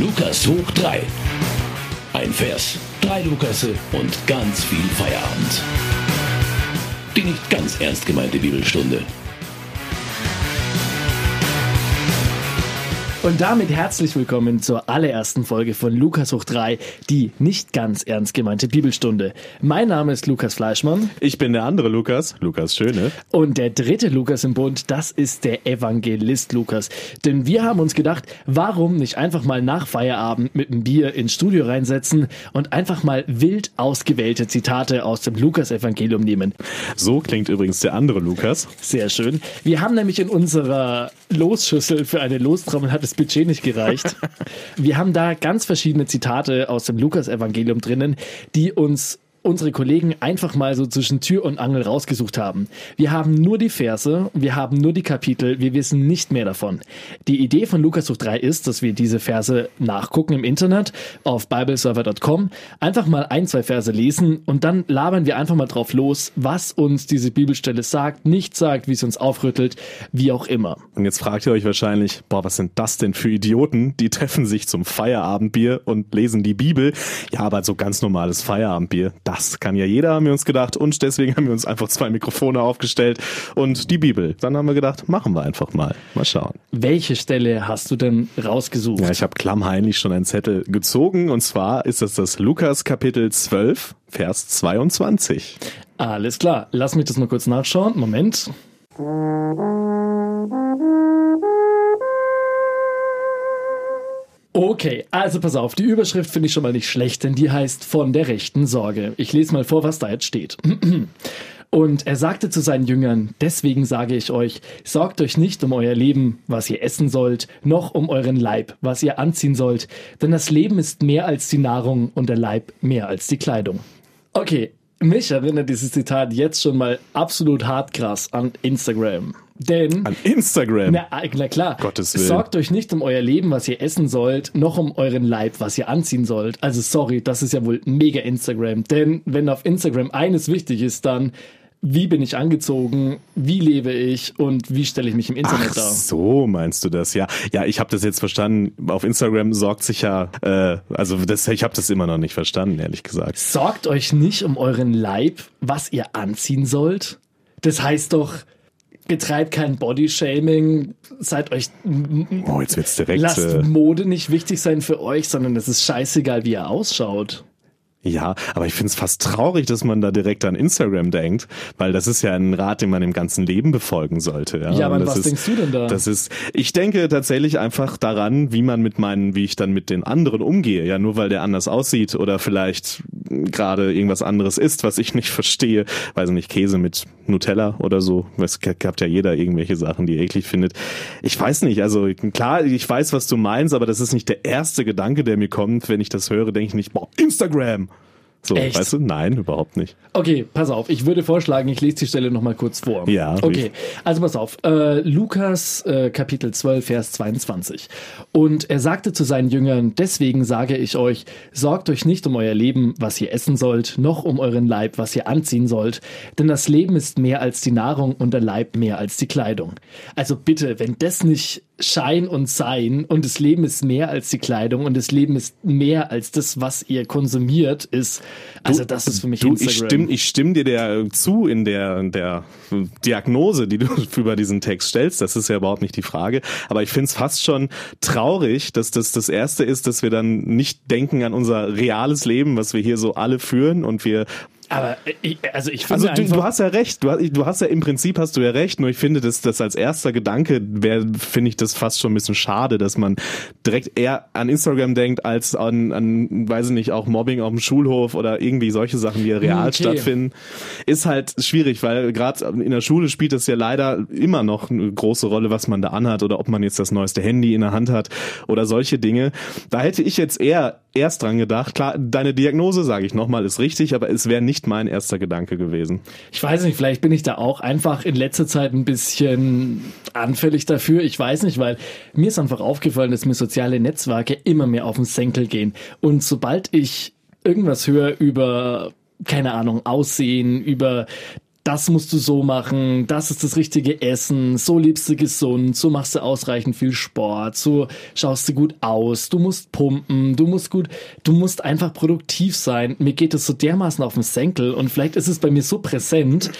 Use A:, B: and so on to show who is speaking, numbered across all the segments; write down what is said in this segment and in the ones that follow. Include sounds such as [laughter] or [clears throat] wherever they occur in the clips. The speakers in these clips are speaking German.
A: Lukas hoch 3. Ein Vers, drei Lukasse und ganz viel Feierabend. Die nicht ganz ernst gemeinte Bibelstunde
B: Und damit herzlich willkommen zur allerersten Folge von Lukas hoch 3, die nicht ganz ernst gemeinte Bibelstunde. Mein Name ist Lukas Fleischmann.
C: Ich bin der andere Lukas, Lukas Schöne.
B: Und der dritte Lukas im Bund, das ist der Evangelist Lukas. Denn wir haben uns gedacht, warum nicht einfach mal nach Feierabend mit einem Bier ins Studio reinsetzen und einfach mal wild ausgewählte Zitate aus dem Lukas-Evangelium nehmen.
C: So klingt übrigens der andere Lukas.
B: Sehr schön. Wir haben nämlich in unserer Losschüssel für eine Lostrommel hat das Budget nicht gereicht. [laughs] Wir haben da ganz verschiedene Zitate aus dem Lukas-Evangelium drinnen, die uns unsere Kollegen einfach mal so zwischen Tür und Angel rausgesucht haben. Wir haben nur die Verse, wir haben nur die Kapitel, wir wissen nicht mehr davon. Die Idee von Lukas durch 3 ist, dass wir diese Verse nachgucken im Internet auf bibleserver.com, einfach mal ein, zwei Verse lesen und dann labern wir einfach mal drauf los, was uns diese Bibelstelle sagt, nicht sagt, wie es uns aufrüttelt, wie auch immer.
C: Und jetzt fragt ihr euch wahrscheinlich, boah, was sind das denn für Idioten? Die treffen sich zum Feierabendbier und lesen die Bibel. Ja, aber so ganz normales Feierabendbier, das kann ja jeder, haben wir uns gedacht. Und deswegen haben wir uns einfach zwei Mikrofone aufgestellt und die Bibel. Dann haben wir gedacht, machen wir einfach mal. Mal schauen.
B: Welche Stelle hast du denn rausgesucht?
C: Ja, ich habe klammheimlich schon einen Zettel gezogen. Und zwar ist das das Lukas Kapitel 12, Vers 22.
B: Alles klar. Lass mich das mal kurz nachschauen. Moment. Okay, also pass auf, die Überschrift finde ich schon mal nicht schlecht, denn die heißt von der rechten Sorge. Ich lese mal vor, was da jetzt steht. [clears throat] Und er sagte zu seinen Jüngern, deswegen sage ich euch, sorgt euch nicht um euer Leben, was ihr essen sollt, noch um euren Leib, was ihr anziehen sollt, denn das Leben ist mehr als die Nahrung und der Leib mehr als die Kleidung. Okay, mich erinnert dieses Zitat jetzt schon mal absolut hart krass an Instagram. Denn.
C: An Instagram?
B: Na, na klar.
C: Gottes Willen.
B: Sorgt euch nicht um euer Leben, was ihr essen sollt, noch um euren Leib, was ihr anziehen sollt. Also sorry, das ist ja wohl mega Instagram. Denn wenn auf Instagram eines wichtig ist, dann wie bin ich angezogen, wie lebe ich und wie stelle ich mich im Internet
C: Ach,
B: dar.
C: So meinst du das, ja? Ja, ich habe das jetzt verstanden. Auf Instagram sorgt sich ja, äh, also das, ich habe das immer noch nicht verstanden, ehrlich gesagt.
B: Sorgt euch nicht um euren Leib, was ihr anziehen sollt. Das heißt doch, betreibt kein Bodyshaming, seid euch.
C: Oh, jetzt wird's direkt.
B: Lasst
C: Äh,
B: Mode nicht wichtig sein für euch, sondern es ist scheißegal, wie ihr ausschaut.
C: Ja, aber ich find's fast traurig, dass man da direkt an Instagram denkt, weil das ist ja ein Rat, den man im ganzen Leben befolgen sollte. Ja,
B: Ja, aber was
C: ist,
B: denkst du denn da?
C: Das ist, ich denke tatsächlich einfach daran, wie man mit meinen, wie ich dann mit den anderen umgehe. Ja, nur weil der anders aussieht oder vielleicht gerade irgendwas anderes isst, was ich nicht [laughs] verstehe. Weiß nicht, Käse mit Nutella oder so. Es gab ja jeder irgendwelche Sachen, die er eklig findet. Ich weiß nicht, also klar, ich weiß, was du meinst, aber das ist nicht der erste Gedanke, der mir kommt. Wenn ich das höre, denke ich nicht, boah, Instagram. So,
B: Echt?
C: weißt du? Nein, überhaupt nicht.
B: Okay, pass auf. Ich würde vorschlagen, ich lese die Stelle nochmal kurz vor.
C: Ja,
B: Okay, also pass auf. Äh, Lukas äh, Kapitel 12, Vers 22. Und er sagte zu seinen Jüngern, deswegen sage ich euch, sorgt euch nicht um euer Leben, was ihr essen sollt, noch um euren Leib, was ihr anziehen sollt. Denn das Leben ist mehr als die Nahrung und der Leib mehr als die Kleidung. Also bitte, wenn das nicht Schein und Sein und das Leben ist mehr als die Kleidung und das Leben ist mehr als das, was ihr konsumiert, ist, also das ist für mich
C: Du,
B: Instagram.
C: ich stimme ich stimm dir der zu in der, in der Diagnose, die du [laughs] über diesen Text stellst. Das ist ja überhaupt nicht die Frage. Aber ich finde es fast schon traurig, dass das das Erste ist, dass wir dann nicht denken an unser reales Leben, was wir hier so alle führen und wir
B: Aber äh, ich, also ich finde
C: Also du, du hast ja recht, du hast, du hast ja im Prinzip hast du ja recht, nur ich finde, dass das als erster Gedanke wäre, finde ich das fast schon ein bisschen schade, dass man direkt eher an Instagram denkt, als an, an weiß ich nicht, auch Mobbing auf dem Schulhof oder irgendwie solche Sachen, die ja real
B: Okay.
C: stattfinden. Ist halt schwierig, weil gerade in der Schule spielt es ja leider immer noch eine große Rolle, was man da anhat oder ob man jetzt das neueste Handy in der Hand hat oder solche Dinge. Da hätte ich jetzt eher erst dran gedacht. Klar, deine Diagnose, sage ich nochmal, ist richtig, aber es wäre nicht mein erster Gedanke gewesen.
B: ich weiß nicht, vielleicht bin ich da auch einfach in letzter Zeit ein bisschen anfällig dafür. Ich weiß nicht, weil mir ist einfach aufgefallen, dass mir soziale Netzwerke immer mehr auf den Senkel gehen. Und sobald ich irgendwas höre über, keine Ahnung, Aussehen, über das musst du so machen, das ist das richtige Essen, so lebst du gesund, so machst du ausreichend viel Sport, so schaust du gut aus, du musst pumpen, du musst gut, du musst einfach produktiv sein. Mir geht es so dermaßen auf den Senkel und vielleicht ist es bei mir so präsent,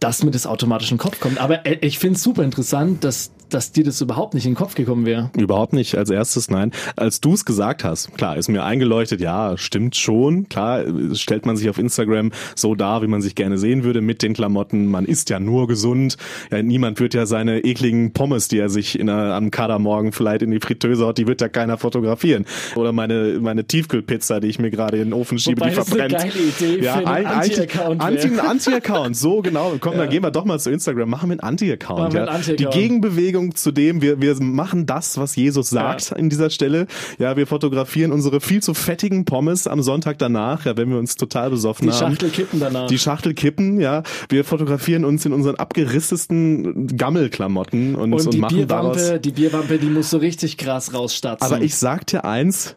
B: dass mir das automatisch in den Kopf kommt. Aber äh, ich finde es super interessant, dass dass dir das überhaupt nicht in den Kopf gekommen wäre.
C: Überhaupt nicht als erstes, nein. Als du es gesagt hast, klar, ist mir eingeleuchtet, ja, stimmt schon. Klar, stellt man sich auf Instagram so dar, wie man sich gerne sehen würde mit den Klamotten. Man isst ja nur gesund. Ja, niemand wird ja seine ekligen Pommes, die er sich in einer, am Kadermorgen vielleicht in die Fritteuse haut, die wird ja keiner fotografieren. Oder meine, meine Tiefkühlpizza, die ich mir gerade in den Ofen schiebe,
B: Wobei
C: die
B: das
C: verbrennt.
B: eine geile Idee
C: ja,
B: für einen
C: ein,
B: Anti-Account
C: Anti, Anti-Account, so genau. Komm, dann gehen wir doch mal zu Instagram. Machen wir einen Anti-Account. Ja.
B: einen Anti-Account.
C: Die Gegenbewegung zu dem, wir, wir machen das, was Jesus sagt
B: Ja.
C: in dieser Stelle. Ja, wir fotografieren unsere viel zu fettigen Pommes am Sonntag danach, ja, wenn wir uns total besoffen
B: Die
C: haben.
B: Schachtel kippen danach.
C: Die Schachtel kippen, ja. Wir fotografieren uns in unseren abgerissesten Gammelklamotten und, und,
B: und die
C: machen daraus.
B: Bierwampe, die Bierwampe, die muss so richtig krass rausstatzen.
C: Aber ich sag dir eins,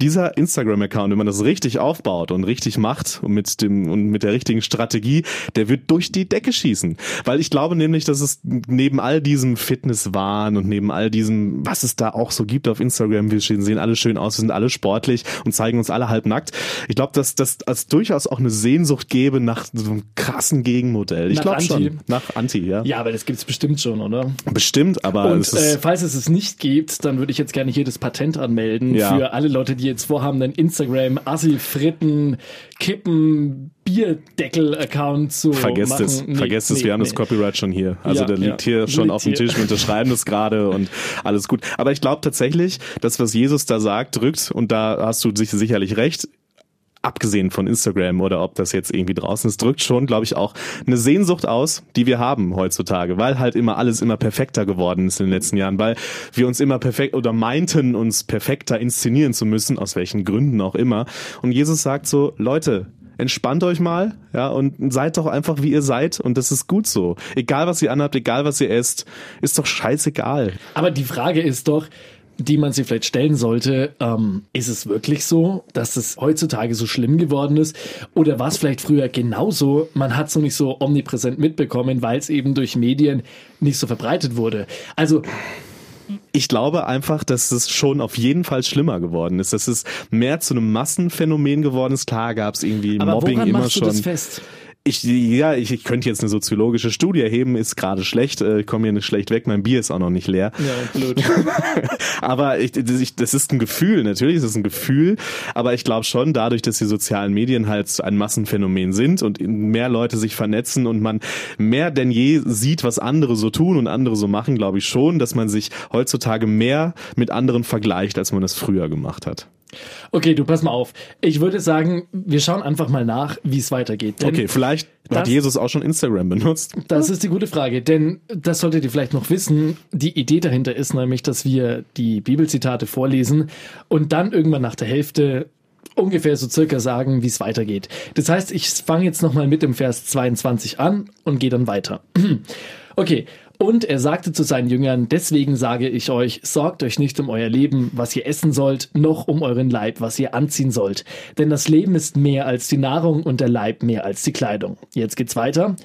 C: dieser Instagram-Account, wenn man das richtig aufbaut und richtig macht und mit dem und mit der richtigen Strategie, der wird durch die Decke schießen. Weil ich glaube nämlich, dass es neben all diesem Fitnesswahn und neben all diesem, was es da auch so gibt auf Instagram, wir sehen alle schön aus, wir sind alle sportlich und zeigen uns alle halbnackt. Ich glaube, dass das als durchaus auch eine Sehnsucht gäbe nach so einem krassen Gegenmodell. Ich glaube schon. Nach Anti, ja.
B: ja, aber das gibt's bestimmt schon, oder?
C: Bestimmt, aber
B: Und
C: es ist,
B: äh, falls es es nicht gibt, dann würde ich jetzt gerne hier das Patent anmelden
C: Ja.
B: für alle Leute, die jetzt vorhaben, einen Instagram, Assi, Fritten, Kippen, Bierdeckel-Account zu
C: Vergesst
B: machen.
C: es,
B: Nee,
C: vergesst es,
B: nee,
C: wir haben
B: nee.
C: das Copyright schon hier. Also
B: Ja,
C: der liegt
B: ja.
C: hier schon
B: Liegt
C: auf dem. Tisch, wir unterschreiben das gerade und alles gut. Aber ich glaube tatsächlich, das, was Jesus da sagt, drückt, und da hast du sich sicherlich recht, abgesehen von Instagram oder ob das jetzt irgendwie draußen ist, drückt schon, glaube ich, auch eine Sehnsucht aus, die wir haben heutzutage, weil halt immer alles immer perfekter geworden ist in den letzten Jahren, weil wir uns immer perfekt oder meinten, uns perfekter inszenieren zu müssen, aus welchen Gründen auch immer. Und Jesus sagt so, Leute, entspannt euch mal, ja, und seid doch einfach wie ihr seid und das ist gut so. Egal was ihr anhabt, egal was ihr esst, ist doch scheißegal.
B: Aber die Frage ist doch, die man sich vielleicht stellen sollte, ähm, ist es wirklich so, dass es heutzutage so schlimm geworden ist? Oder war es vielleicht früher genauso? Man hat es nur nicht so omnipräsent mitbekommen, weil es eben durch Medien nicht so verbreitet wurde. Also
C: Ich glaube einfach, dass es schon auf jeden Fall schlimmer geworden ist. Dass es mehr zu einem Massenphänomen geworden ist. Klar gab es irgendwie
B: Aber
C: Mobbing
B: woran
C: immer
B: machst du
C: schon.
B: das fest?
C: Ich, ja, ich, ich könnte jetzt eine soziologische Studie erheben, ist gerade schlecht, äh, ich komme hier nicht schlecht weg, mein Bier ist auch noch nicht leer.
B: Ja, blöd. [laughs]
C: aber ich, das, ich, das ist ein Gefühl, natürlich ist es ein Gefühl, aber ich glaube schon, dadurch, dass die sozialen Medien halt ein Massenphänomen sind und mehr Leute sich vernetzen und man mehr denn je sieht, was andere so tun und andere so machen, glaube ich schon, dass man sich heutzutage mehr mit anderen vergleicht, als man es früher gemacht hat.
B: Okay, du pass mal auf. Ich würde sagen, wir schauen einfach mal nach, wie es weitergeht. Denn
C: Okay, vielleicht hat
B: das-
C: Jesus auch schon Instagram benutzt.
B: Das ist die gute Frage, denn das solltet ihr vielleicht noch wissen. Die Idee dahinter ist nämlich, dass wir die Bibelzitate vorlesen und dann irgendwann nach der Hälfte ungefähr so circa sagen, wie es weitergeht. Das heißt, ich fange jetzt nochmal mit dem Vers 22 an und gehe dann weiter. [clears throat] Okay. Und er sagte zu seinen Jüngern, deswegen sage ich euch, sorgt euch nicht um euer Leben, was ihr essen sollt, noch um euren Leib, was ihr anziehen sollt. Denn das Leben ist mehr als die Nahrung und der Leib mehr als die Kleidung. Jetzt geht's weiter.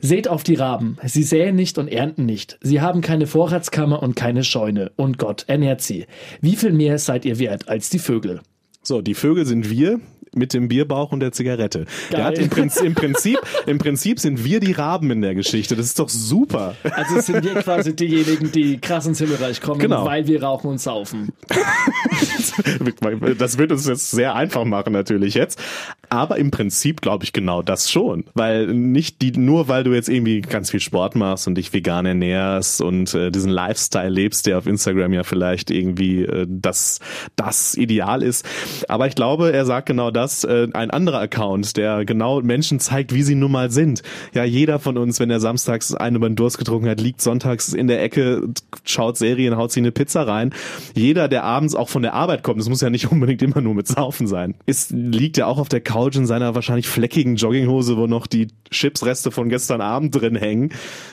B: Seht auf die Raben. Sie säen nicht und ernten nicht. Sie haben keine Vorratskammer und keine Scheune. Und Gott ernährt sie. Wie viel mehr seid ihr wert als die Vögel?
C: So, die Vögel sind wir mit dem Bierbauch und der Zigarette.
B: Geil.
C: Der hat im, Prinzip, im, Prinzip, Im Prinzip sind wir die Raben in der Geschichte. Das ist doch super.
B: Also sind wir quasi diejenigen, die krass ins Himmelreich kommen,
C: Genau.
B: weil wir rauchen und saufen. [laughs]
C: Das wird uns jetzt sehr einfach machen natürlich jetzt. Aber im Prinzip glaube ich genau das schon. Weil nicht die, nur weil du jetzt irgendwie ganz viel Sport machst und dich vegan ernährst und äh, diesen Lifestyle lebst, der auf Instagram ja vielleicht irgendwie äh, das, das Ideal ist. Aber ich glaube, er sagt genau das, äh, ein anderer Account, der genau Menschen zeigt, wie sie nun mal sind. Ja, jeder von uns, wenn er samstags einen über den Durst getrunken hat, liegt sonntags in der Ecke, schaut Serien, haut sich eine Pizza rein. Jeder, der abends auch von der Arbeit kommt, das muss ja nicht [laughs] unbedingt immer nur mit Saufen sein, ist, liegt ja auch auf der Couch in seiner wahrscheinlich fleckigen Jogginghose, wo noch die Chipsreste von gestern Abend drin hängen.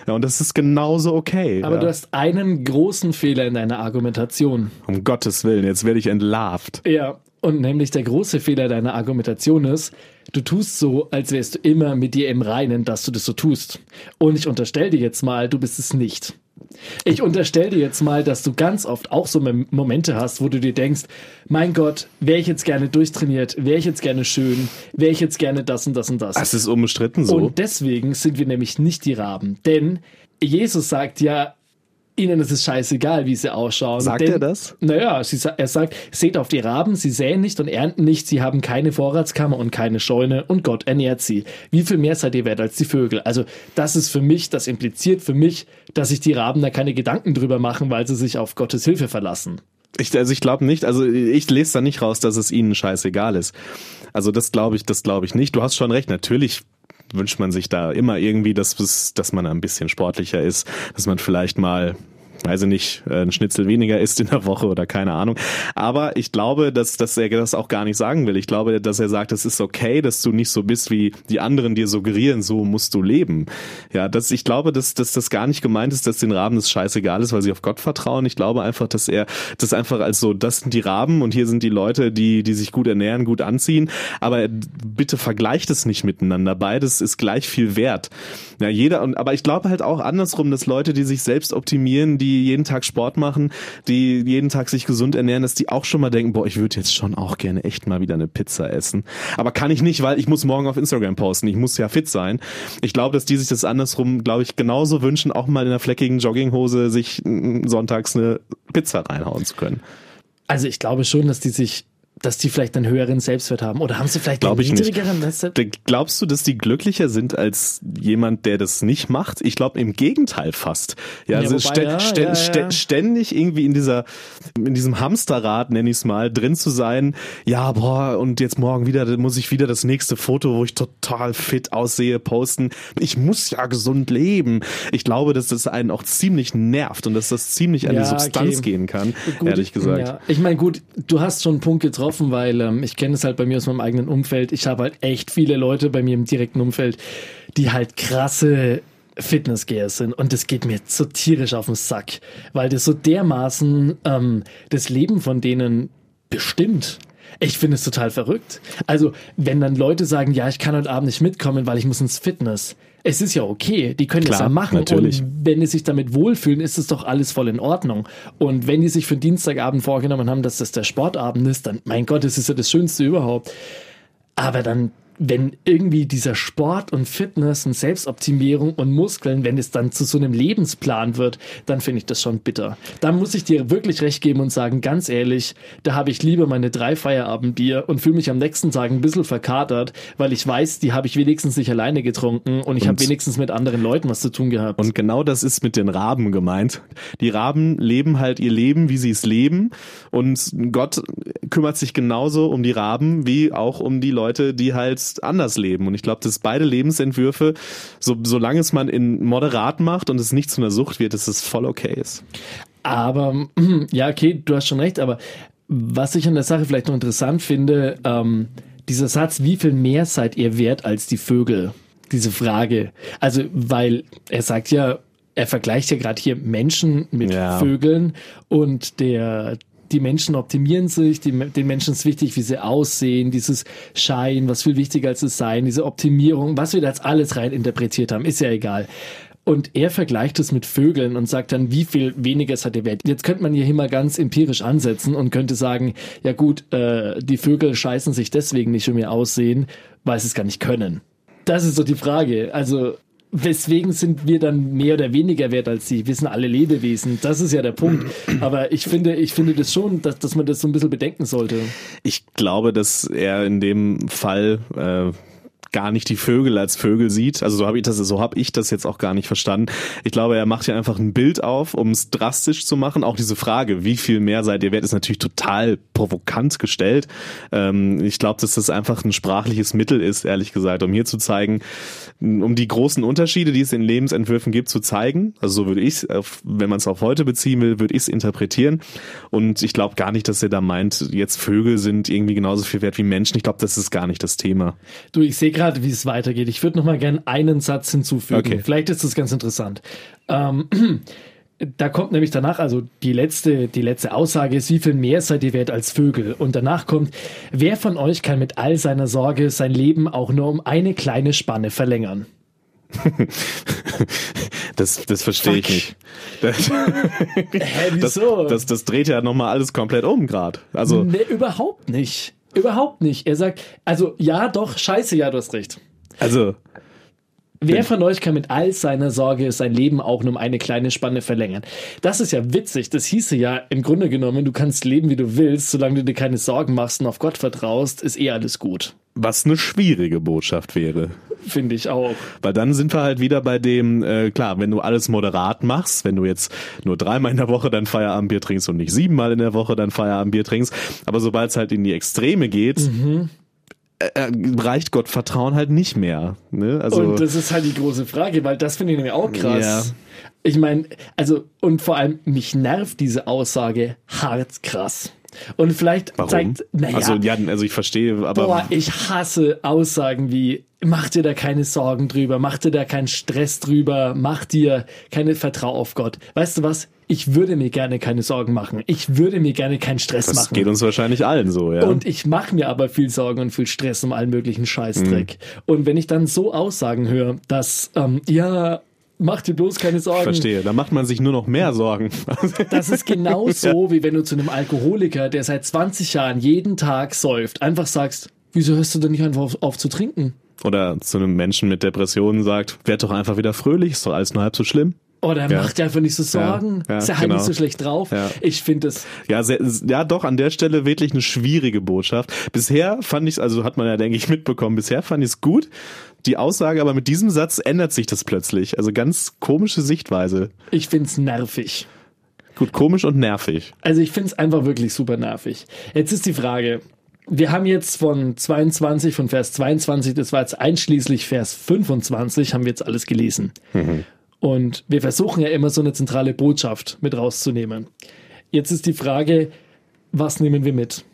C: Ja, und das ist genauso okay.
B: Aber
C: ja.
B: du hast einen großen Fehler in deiner Argumentation.
C: um Gottes Willen, jetzt werde ich entlarvt.
B: Ja, und nämlich der große Fehler deiner Argumentation ist, du tust so, als wärst du immer mit dir im Reinen, dass du das so tust. Und ich unterstelle dir jetzt mal, du bist es nicht. Ich unterstelle dir jetzt mal, dass du ganz oft auch so Momente hast, wo du dir denkst, mein Gott, wäre ich jetzt gerne durchtrainiert, wäre ich jetzt gerne schön, wäre ich jetzt gerne das und das und das.
C: Das ist unbestritten so.
B: Und deswegen sind wir nämlich nicht die Raben. Denn Jesus sagt ja, ihnen ist es scheißegal, wie sie ausschauen.
C: Sagt
B: Denn,
C: er das?
B: Naja, sie, er sagt, seht auf die Raben, sie säen nicht und ernten nicht, sie haben keine Vorratskammer und keine Scheune und Gott ernährt sie. Wie viel mehr seid ihr wert als die Vögel? Also das ist für mich, das impliziert für mich, dass sich die Raben da keine Gedanken drüber machen, weil sie sich auf Gottes Hilfe verlassen.
C: Ich, also ich glaube nicht, also ich lese da nicht raus, dass es ihnen scheißegal ist. Also das glaube ich, das glaube ich nicht. Du hast schon recht, natürlich wünscht man sich da immer irgendwie, dass, dass man ein bisschen sportlicher ist, dass man vielleicht mal weiß ich nicht, äh, ein Schnitzel weniger isst in der Woche oder keine Ahnung. Aber ich glaube, dass, dass er das auch gar nicht sagen will. Ich glaube, dass er sagt, es ist okay, dass du nicht so bist, wie die anderen dir suggerieren, so musst du leben. Ja, das, ich glaube, dass, dass das gar nicht gemeint ist, dass den Raben das scheißegal ist, weil sie auf Gott vertrauen. Ich glaube einfach, dass er das einfach als so, das sind die Raben und hier sind die Leute, die, die sich gut ernähren, gut anziehen. Aber bitte vergleicht es nicht miteinander. Beides ist gleich viel wert. Ja, jeder, und, aber ich glaube halt auch andersrum, dass Leute, die sich selbst optimieren, die die jeden Tag Sport machen, die jeden Tag sich gesund ernähren, dass die auch schon mal denken, boah, ich würde jetzt schon auch gerne echt mal wieder eine Pizza essen. Aber kann ich nicht, weil ich muss morgen auf Instagram posten. Ich muss ja fit sein. Ich glaube, dass die sich das andersrum, glaube ich, genauso wünschen, auch mal in einer fleckigen Jogginghose sich sonntags eine Pizza reinhauen zu können.
B: Also ich glaube schon, dass die sich dass die vielleicht einen höheren Selbstwert haben? Oder haben sie vielleicht
C: Glaub einen niedrigeren Selbstwert? Glaubst du, dass die glücklicher sind als jemand, der das nicht macht? Ich glaube im Gegenteil fast. Ja, ja also wobei, ja, st ja, st ständig irgendwie in dieser, in diesem Hamsterrad, nenn ich es mal, drin zu sein. Ja, boah, und jetzt morgen wieder, muss ich wieder das nächste Foto, wo ich total fit aussehe, posten. Ich muss ja gesund leben. Ich glaube, dass das einen auch ziemlich nervt und dass das ziemlich an die Substanz okay. gehen kann, gut, ehrlich gesagt.
B: Ich meine, gut, du hast schon einen Punkt getroffen getroffen, weil ähm, ich kenne es halt bei mir aus meinem eigenen Umfeld. Ich habe halt echt viele Leute bei mir im direkten Umfeld, die halt krasse Fitnessgeher sind und das geht mir so tierisch auf den Sack, weil das so dermaßen ähm, das Leben von denen bestimmt. Ich finde es total verrückt. Also, wenn dann Leute sagen, ja, ich kann heute Abend nicht mitkommen, weil ich muss ins Fitness. Es ist ja okay, die können Klar, das ja machen. Natürlich. Und wenn die sich damit wohlfühlen, ist es doch alles voll in Ordnung. Und wenn die sich für Dienstagabend vorgenommen haben, dass das der Sportabend ist, dann, mein Gott, das ist ja das Schönste überhaupt. Aber dann wenn irgendwie dieser Sport und Fitness und Selbstoptimierung und Muskeln, wenn es dann zu so einem Lebensplan wird, dann finde ich das schon bitter. Da muss ich dir wirklich recht geben und sagen, ganz ehrlich, da habe ich lieber meine drei Feierabendbier und fühle mich am nächsten Tag ein bisschen verkatert, weil ich weiß, die habe ich wenigstens nicht alleine getrunken und ich habe wenigstens mit anderen Leuten was zu tun gehabt.
C: Und genau das ist mit den Raben gemeint. Die Raben leben halt ihr Leben, wie sie es leben und Gott kümmert sich genauso um die Raben wie auch um die Leute, die halt jetzt anders leben. Und ich glaube, dass beide Lebensentwürfe, so, solange es man in moderat macht und es nicht zu einer Sucht wird, dass es voll okay ist.
B: Aber, [clears throat] ja, okay, du hast schon recht, aber was ich an der Sache vielleicht noch interessant finde, ähm, dieser Satz, wie viel mehr seid ihr wert als die Vögel? Diese Frage. Also, weil er sagt ja, er vergleicht ja gerade hier Menschen mit ja. Vögeln und der die Menschen optimieren sich, die, den Menschen ist wichtig, wie sie aussehen, dieses Schein, was viel wichtiger als es sein, diese Optimierung, was wir da jetzt alles rein interpretiert haben, ist ja egal. Und er vergleicht es mit Vögeln und sagt dann, wie viel weniger es hat der Wert. Jetzt könnte man hier mal ganz empirisch ansetzen und könnte sagen, ja gut, äh, die Vögel scheißen sich deswegen nicht um ihr Aussehen, weil sie es gar nicht können. Das ist so die Frage. Also weswegen sind wir dann mehr oder weniger wert als sie? Wir sind alle Lebewesen. Das ist ja der Punkt. Aber ich finde, ich finde das schon, dass, dass man das so ein bisschen bedenken sollte.
C: Ich glaube, dass er in dem Fall äh, gar nicht die Vögel als Vögel sieht. Also so habe ich das, so habe ich das jetzt auch gar nicht verstanden. Ich glaube, er macht ja einfach ein Bild auf, um es drastisch zu machen. Auch diese Frage, wie viel mehr seid ihr wert, ist natürlich total provokant gestellt. Ähm, ich glaube, dass das einfach ein sprachliches Mittel ist, ehrlich gesagt, um hier zu zeigen, um die großen Unterschiede, die es in Lebensentwürfen gibt, zu zeigen. Also so würde ich wenn man es auf heute beziehen will, würde ich es interpretieren. Und ich glaube gar nicht, dass er da meint, jetzt Vögel sind irgendwie genauso viel wert wie Menschen. Ich glaube, das ist gar nicht das Thema.
B: Du, ich sehe gerade, wie es weitergeht. Ich würde noch mal gerne einen Satz hinzufügen. Okay. Vielleicht ist das ganz interessant. Ähm, [clears throat] da kommt nämlich danach, also die letzte, die letzte Aussage ist, wie viel mehr seid ihr wert als Vögel? Und danach kommt, wer von euch kann mit all seiner Sorge sein Leben auch nur um eine kleine Spanne verlängern? [laughs]
C: Das, das verstehe ich nicht. Das, [laughs]
B: Hä,
C: das,
B: wieso?
C: das, das dreht ja nochmal alles komplett um gerade. Also,
B: nee, überhaupt nicht. Überhaupt nicht. Er sagt, also ja, doch, scheiße, ja, du hast recht.
C: also
B: Wer von euch kann mit all seiner Sorge sein Leben auch nur um eine kleine Spanne verlängern? Das ist ja witzig. Das hieße ja im Grunde genommen, du kannst leben, wie du willst, solange du dir keine Sorgen machst und auf Gott vertraust, ist eh alles gut.
C: was eine schwierige Botschaft wäre.
B: Finde ich auch.
C: Weil dann sind wir halt wieder bei dem, äh, klar, wenn du alles moderat machst, wenn du jetzt nur dreimal in der Woche dein Feierabendbier trinkst und nicht siebenmal in der Woche dein Feierabendbier trinkst, aber sobald es halt in die Extreme geht,
B: Mhm.
C: Äh, äh, reicht Gott Vertrauen halt nicht mehr. Ne? Also
B: Und das ist halt die große Frage, weil das finde ich nämlich auch krass.
C: Ja.
B: Ich meine, also, und vor allem, mich nervt diese Aussage hart krass. Und vielleicht
C: warum?
B: zeigt, naja,
C: also ja, also ich verstehe, aber
B: boah, ich hasse Aussagen wie, mach dir da keine Sorgen drüber, mach dir da keinen Stress drüber, mach dir keine Vertrau auf Gott. Weißt du was? Ich würde mir gerne keine Sorgen machen. Ich würde mir gerne keinen Stress
C: das
B: machen.
C: geht uns wahrscheinlich allen so, ja.
B: Und ich mache mir aber viel Sorgen und viel Stress um allen möglichen Scheißdreck.
C: Mhm.
B: Und wenn ich dann so Aussagen höre, dass, ähm, ja, mach dir bloß keine Sorgen.
C: Verstehe, da macht man sich nur noch mehr Sorgen. [laughs]
B: Das ist genauso, [laughs] wie wenn du zu einem Alkoholiker, der seit 20 Jahren jeden Tag säuft, einfach sagst, wieso hörst du denn nicht einfach auf, auf zu trinken?
C: Oder zu einem Menschen mit Depressionen sagt, werd doch einfach wieder fröhlich, ist doch alles nur halb so schlimm.
B: Oder
C: Ja.
B: mach dir einfach nicht so Sorgen.
C: Ja, ja,
B: ist ja halt
C: genau.
B: nicht so schlecht drauf.
C: Ja.
B: Ich finde es,
C: Ja, sehr, ja, doch, an der Stelle wirklich eine schwierige Botschaft. Bisher fand ich also hat man ja, denke ich, mitbekommen, bisher fand ich es gut. Die Aussage, aber mit diesem Satz ändert sich das plötzlich. Also ganz komische Sichtweise.
B: ich finde es nervig.
C: Gut, komisch und nervig.
B: Also ich finde es einfach wirklich super nervig. Jetzt ist die Frage, wir haben jetzt von 22, von Vers 22, das war jetzt einschließlich Vers 25, haben wir jetzt alles gelesen. Und wir versuchen ja immer so eine zentrale Botschaft mit rauszunehmen. Jetzt ist die Frage, was nehmen wir mit?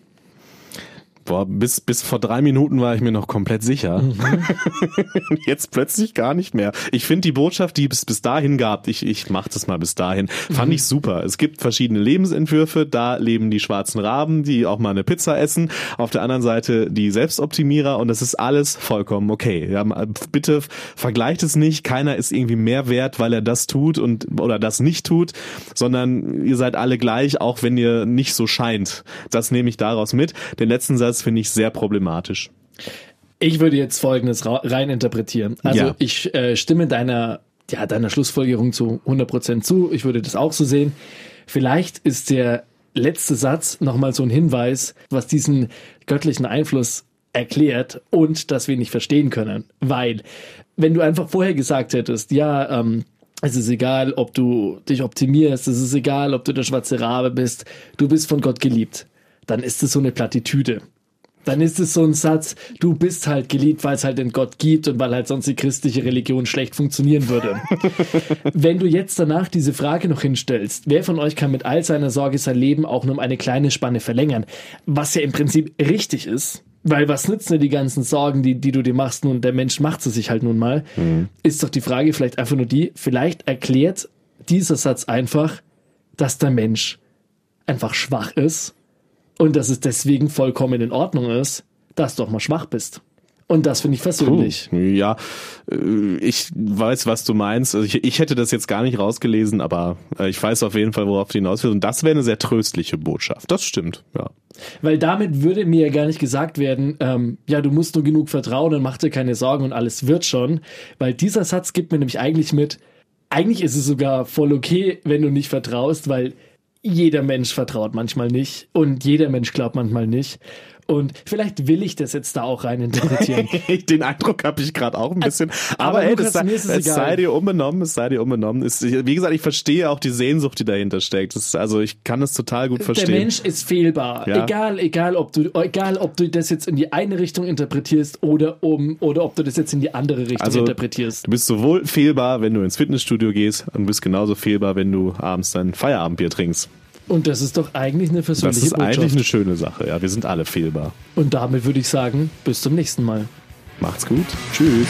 C: Boah, bis, bis vor drei Minuten war ich mir noch komplett sicher. [laughs] Jetzt plötzlich gar nicht mehr. Ich finde die Botschaft, die es bis dahin gab, ich, ich mach das mal bis dahin, fand ich super. Es gibt verschiedene Lebensentwürfe. Da leben die schwarzen Raben, die auch mal eine Pizza essen. Auf der anderen Seite die Selbstoptimierer und das ist alles vollkommen okay. Ja, bitte vergleicht es nicht. Keiner ist irgendwie mehr wert, weil er das tut und oder das nicht tut, sondern ihr seid alle gleich, auch wenn ihr nicht so scheint. Das nehme ich daraus mit. Den letzten Satz finde ich sehr problematisch.
B: Ich würde jetzt Folgendes rein interpretieren. Also
C: Ja.
B: ich äh, stimme deiner, ja, deiner Schlussfolgerung zu 100% zu. Ich würde das auch so sehen. Vielleicht ist der letzte Satz nochmal so ein Hinweis, was diesen göttlichen Einfluss erklärt und dass wir nicht verstehen können. Weil, wenn du einfach vorher gesagt hättest, ja, ähm, es ist egal, ob du dich optimierst, es ist egal, ob du der schwarze Rabe bist, du bist von Gott geliebt, dann ist es so eine Plattitüde dann ist es so ein Satz, du bist halt geliebt, weil es halt den Gott gibt und weil halt sonst die christliche Religion schlecht funktionieren würde. [laughs] Wenn du jetzt danach diese Frage noch hinstellst, wer von euch kann mit all seiner Sorge sein Leben auch nur um eine kleine Spanne verlängern, was ja im Prinzip richtig ist, weil was nützen dir die ganzen Sorgen, die, die du dir machst, nun der Mensch macht sie sich halt nun mal, ist doch die Frage vielleicht einfach nur die, vielleicht erklärt dieser Satz einfach, dass der Mensch einfach schwach ist und dass es deswegen vollkommen in Ordnung ist, dass du auch mal schwach bist. Und das finde ich versöhnlich.
C: Ja, äh, ich weiß, was du meinst. Also ich, ich hätte das jetzt gar nicht rausgelesen, aber äh, ich weiß auf jeden Fall, worauf du hinaus willst. Und das wäre eine sehr tröstliche Botschaft. Das stimmt, ja.
B: Weil damit würde mir ja gar nicht gesagt werden, ähm, ja, du musst nur genug vertrauen und mach dir keine Sorgen und alles wird schon. Weil dieser Satz gibt mir nämlich eigentlich mit, eigentlich ist es sogar voll okay, wenn du nicht vertraust, weil jeder Mensch vertraut manchmal nicht und jeder Mensch glaubt manchmal nicht. Und vielleicht will ich das jetzt da auch rein interpretieren. [laughs]
C: Den Eindruck habe ich gerade auch ein bisschen. Aber,
B: aber
C: ey,
B: Lukas,
C: das sei,
B: es egal.
C: sei dir unbenommen, es sei dir unbenommen. Es, wie gesagt, ich verstehe auch die Sehnsucht, die dahinter steckt. Das, also ich kann es total gut verstehen.
B: Der Mensch ist fehlbar.
C: Ja.
B: Egal, egal, ob du, egal, ob du das jetzt in die eine Richtung interpretierst oder um, oder ob du das jetzt in die andere Richtung
C: Also,
B: interpretierst.
C: Du bist sowohl fehlbar, wenn du ins Fitnessstudio gehst, und du bist genauso fehlbar, wenn du abends dein Feierabendbier trinkst.
B: Und das ist doch eigentlich eine
C: Das
B: versöhnliche
C: ist
B: Botschaft.
C: eigentlich eine schöne Sache. Ja, wir sind alle fehlbar.
B: Und damit würde ich sagen, bis zum nächsten Mal.
C: Macht's gut. Tschüss.